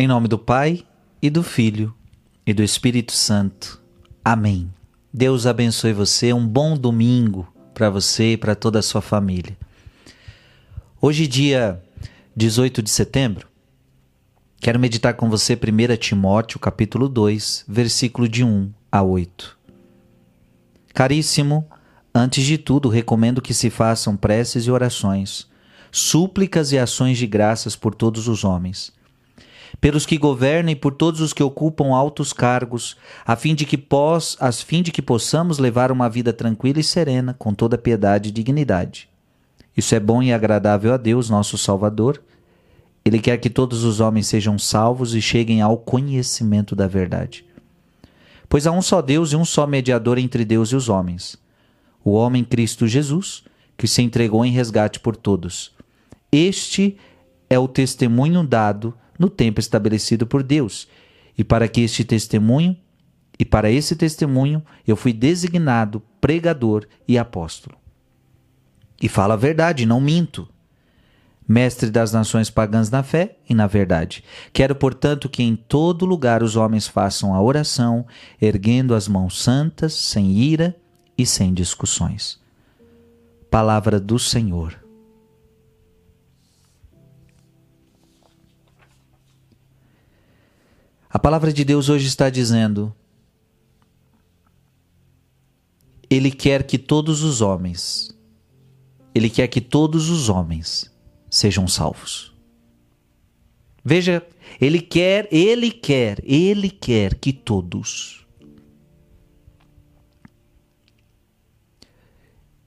Em nome do Pai, e do Filho, e do Espírito Santo. Amém. Deus abençoe você. Um bom domingo para você e para toda a sua família. Hoje, dia 18 de setembro, quero meditar com você 1 Timóteo, capítulo 2, versículo de 1 a 8. Caríssimo, antes de tudo, recomendo que se façam preces e orações, súplicas e ações de graças por todos os homens pelos que governam e por todos os que ocupam altos cargos, a fim de que pós, a fim de que possamos levar uma vida tranquila e serena, com toda piedade e dignidade. Isso é bom e agradável a Deus, nosso Salvador. Ele quer que todos os homens sejam salvos e cheguem ao conhecimento da verdade. Pois há um só Deus e um só mediador entre Deus e os homens, o homem Cristo Jesus, que se entregou em resgate por todos. Este é o testemunho dado no tempo estabelecido por Deus. E para que este testemunho, e para esse testemunho, eu fui designado pregador e apóstolo. E falo a verdade, não minto. Mestre das nações pagãs na fé e na verdade. Quero, portanto, que em todo lugar os homens façam a oração, erguendo as mãos santas, sem ira e sem discussões. Palavra do Senhor. A palavra de Deus hoje está dizendo: Ele quer que todos os homens, Ele quer que todos os homens sejam salvos. Veja, Ele quer, Ele quer, Ele quer que todos.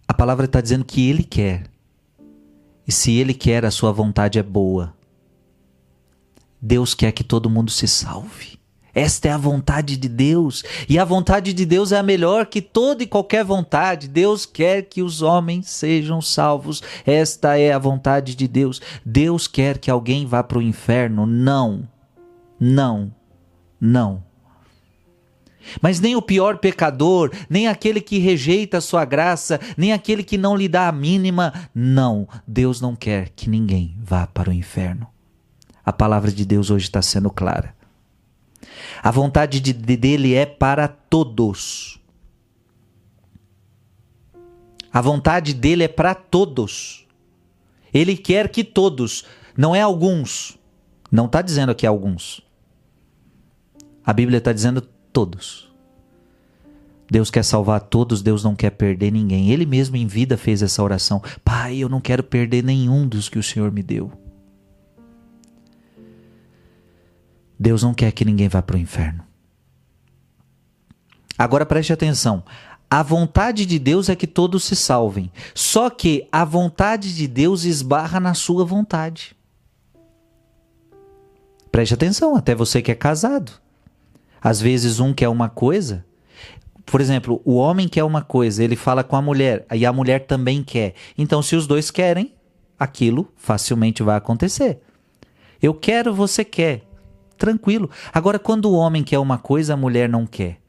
A palavra está dizendo que Ele quer. E se Ele quer, a sua vontade é boa. Deus quer que todo mundo se salve. Esta é a vontade de Deus. E a vontade de Deus é a melhor que toda e qualquer vontade. Deus quer que os homens sejam salvos. Esta é a vontade de Deus. Deus quer que alguém vá para o inferno. Não. Não. Não. Mas nem o pior pecador, nem aquele que rejeita a sua graça, nem aquele que não lhe dá a mínima. Não. Deus não quer que ninguém vá para o inferno. A palavra de Deus hoje está sendo clara. A vontade de, de, dele é para todos. A vontade dele é para todos. Ele quer que todos, não é alguns. Não está dizendo aqui alguns. A Bíblia está dizendo todos. Deus quer salvar todos, Deus não quer perder ninguém. Ele mesmo em vida fez essa oração: Pai, eu não quero perder nenhum dos que o Senhor me deu. Deus não quer que ninguém vá para o inferno. Agora preste atenção. A vontade de Deus é que todos se salvem. Só que a vontade de Deus esbarra na sua vontade. Preste atenção, até você que é casado. Às vezes um quer uma coisa. Por exemplo, o homem quer uma coisa, ele fala com a mulher, e a mulher também quer. Então, se os dois querem, aquilo facilmente vai acontecer. Eu quero, você quer tranquilo. Agora, quando o homem quer uma coisa, a mulher não quer.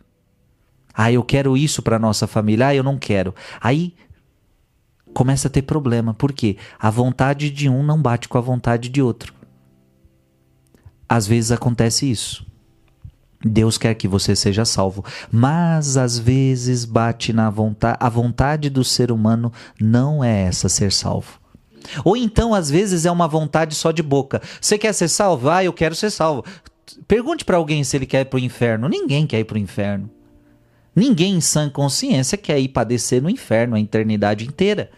Ah, eu quero isso para nossa família. Ah, eu não quero. Aí começa a ter problema. Por quê? A vontade de um não bate com a vontade de outro. Às vezes acontece isso. Deus quer que você seja salvo, mas às vezes bate na vontade, a vontade do ser humano não é essa ser salvo. Ou então, às vezes, é uma vontade só de boca. Você quer ser salvo? Ah, eu quero ser salvo. Pergunte para alguém se ele quer ir para o inferno. Ninguém quer ir para o inferno. Ninguém em sã consciência quer ir padecer no inferno a eternidade inteira.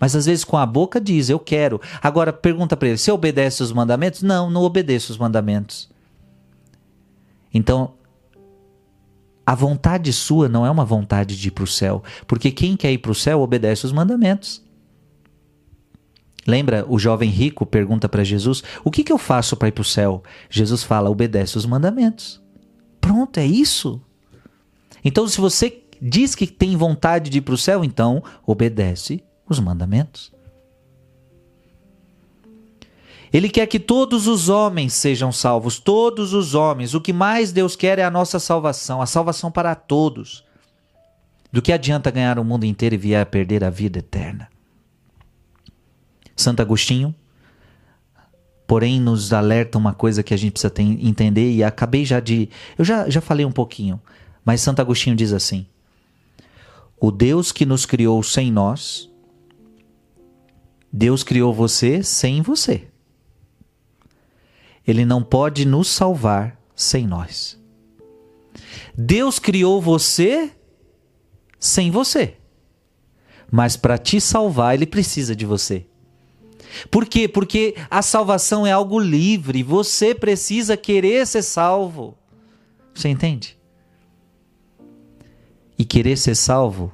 Mas às vezes com a boca diz, eu quero. Agora pergunta para ele, você obedece os mandamentos? Não, não obedeço os mandamentos. Então, a vontade sua não é uma vontade de ir para o céu, porque quem quer ir para o céu obedece os mandamentos. Lembra, o jovem rico pergunta para Jesus: O que, que eu faço para ir para o céu? Jesus fala: Obedece os mandamentos. Pronto, é isso. Então, se você diz que tem vontade de ir para o céu, então obedece os mandamentos. Ele quer que todos os homens sejam salvos, todos os homens. O que mais Deus quer é a nossa salvação, a salvação para todos. Do que adianta ganhar o mundo inteiro e vier a perder a vida eterna? Santo Agostinho, porém nos alerta uma coisa que a gente precisa entender e acabei já de. Eu já, já falei um pouquinho, mas Santo Agostinho diz assim: O Deus que nos criou sem nós, Deus criou você sem você. Ele não pode nos salvar sem nós. Deus criou você sem você. Mas para te salvar, ele precisa de você. Por quê? Porque a salvação é algo livre. Você precisa querer ser salvo. Você entende? E querer ser salvo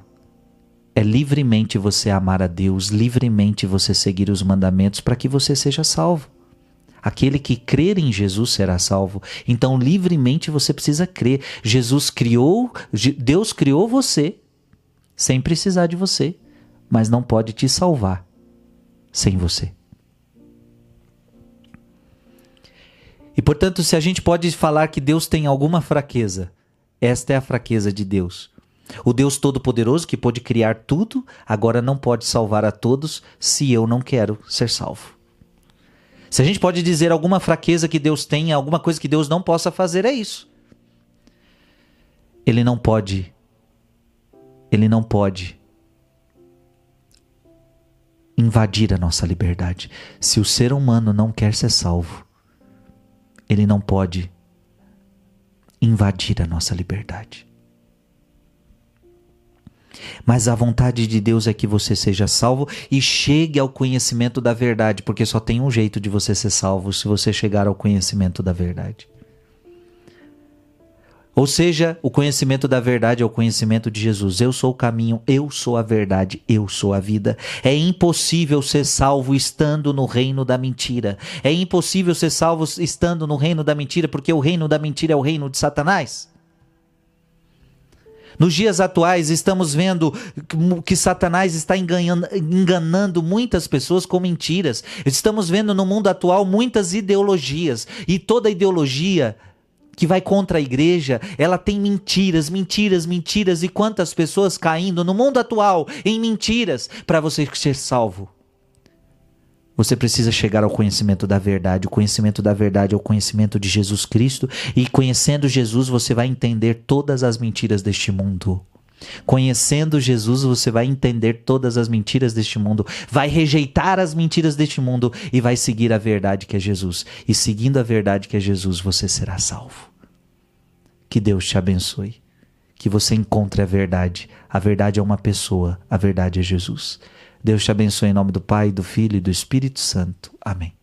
é livremente você amar a Deus, livremente você seguir os mandamentos para que você seja salvo. Aquele que crer em Jesus será salvo. Então, livremente você precisa crer. Jesus criou, Deus criou você sem precisar de você, mas não pode te salvar sem você. E portanto, se a gente pode falar que Deus tem alguma fraqueza, esta é a fraqueza de Deus. O Deus Todo-Poderoso que pode criar tudo, agora não pode salvar a todos se eu não quero ser salvo. Se a gente pode dizer alguma fraqueza que Deus tem, alguma coisa que Deus não possa fazer, é isso. Ele não pode. Ele não pode invadir a nossa liberdade. Se o ser humano não quer ser salvo, ele não pode invadir a nossa liberdade. Mas a vontade de Deus é que você seja salvo e chegue ao conhecimento da verdade, porque só tem um jeito de você ser salvo se você chegar ao conhecimento da verdade. Ou seja, o conhecimento da verdade é o conhecimento de Jesus. Eu sou o caminho, eu sou a verdade, eu sou a vida. É impossível ser salvo estando no reino da mentira. É impossível ser salvo estando no reino da mentira, porque o reino da mentira é o reino de Satanás. Nos dias atuais, estamos vendo que Satanás está enganando, enganando, muitas pessoas com mentiras. Estamos vendo no mundo atual muitas ideologias. E toda ideologia que vai contra a igreja, ela tem mentiras, mentiras, mentiras. E quantas pessoas caindo no mundo atual em mentiras para você ser salvo? Você precisa chegar ao conhecimento da verdade. O conhecimento da verdade é o conhecimento de Jesus Cristo. E conhecendo Jesus, você vai entender todas as mentiras deste mundo. Conhecendo Jesus, você vai entender todas as mentiras deste mundo, vai rejeitar as mentiras deste mundo e vai seguir a verdade que é Jesus. E seguindo a verdade que é Jesus, você será salvo. Que Deus te abençoe. Que você encontre a verdade. A verdade é uma pessoa, a verdade é Jesus. Deus te abençoe em nome do Pai, do Filho e do Espírito Santo. Amém.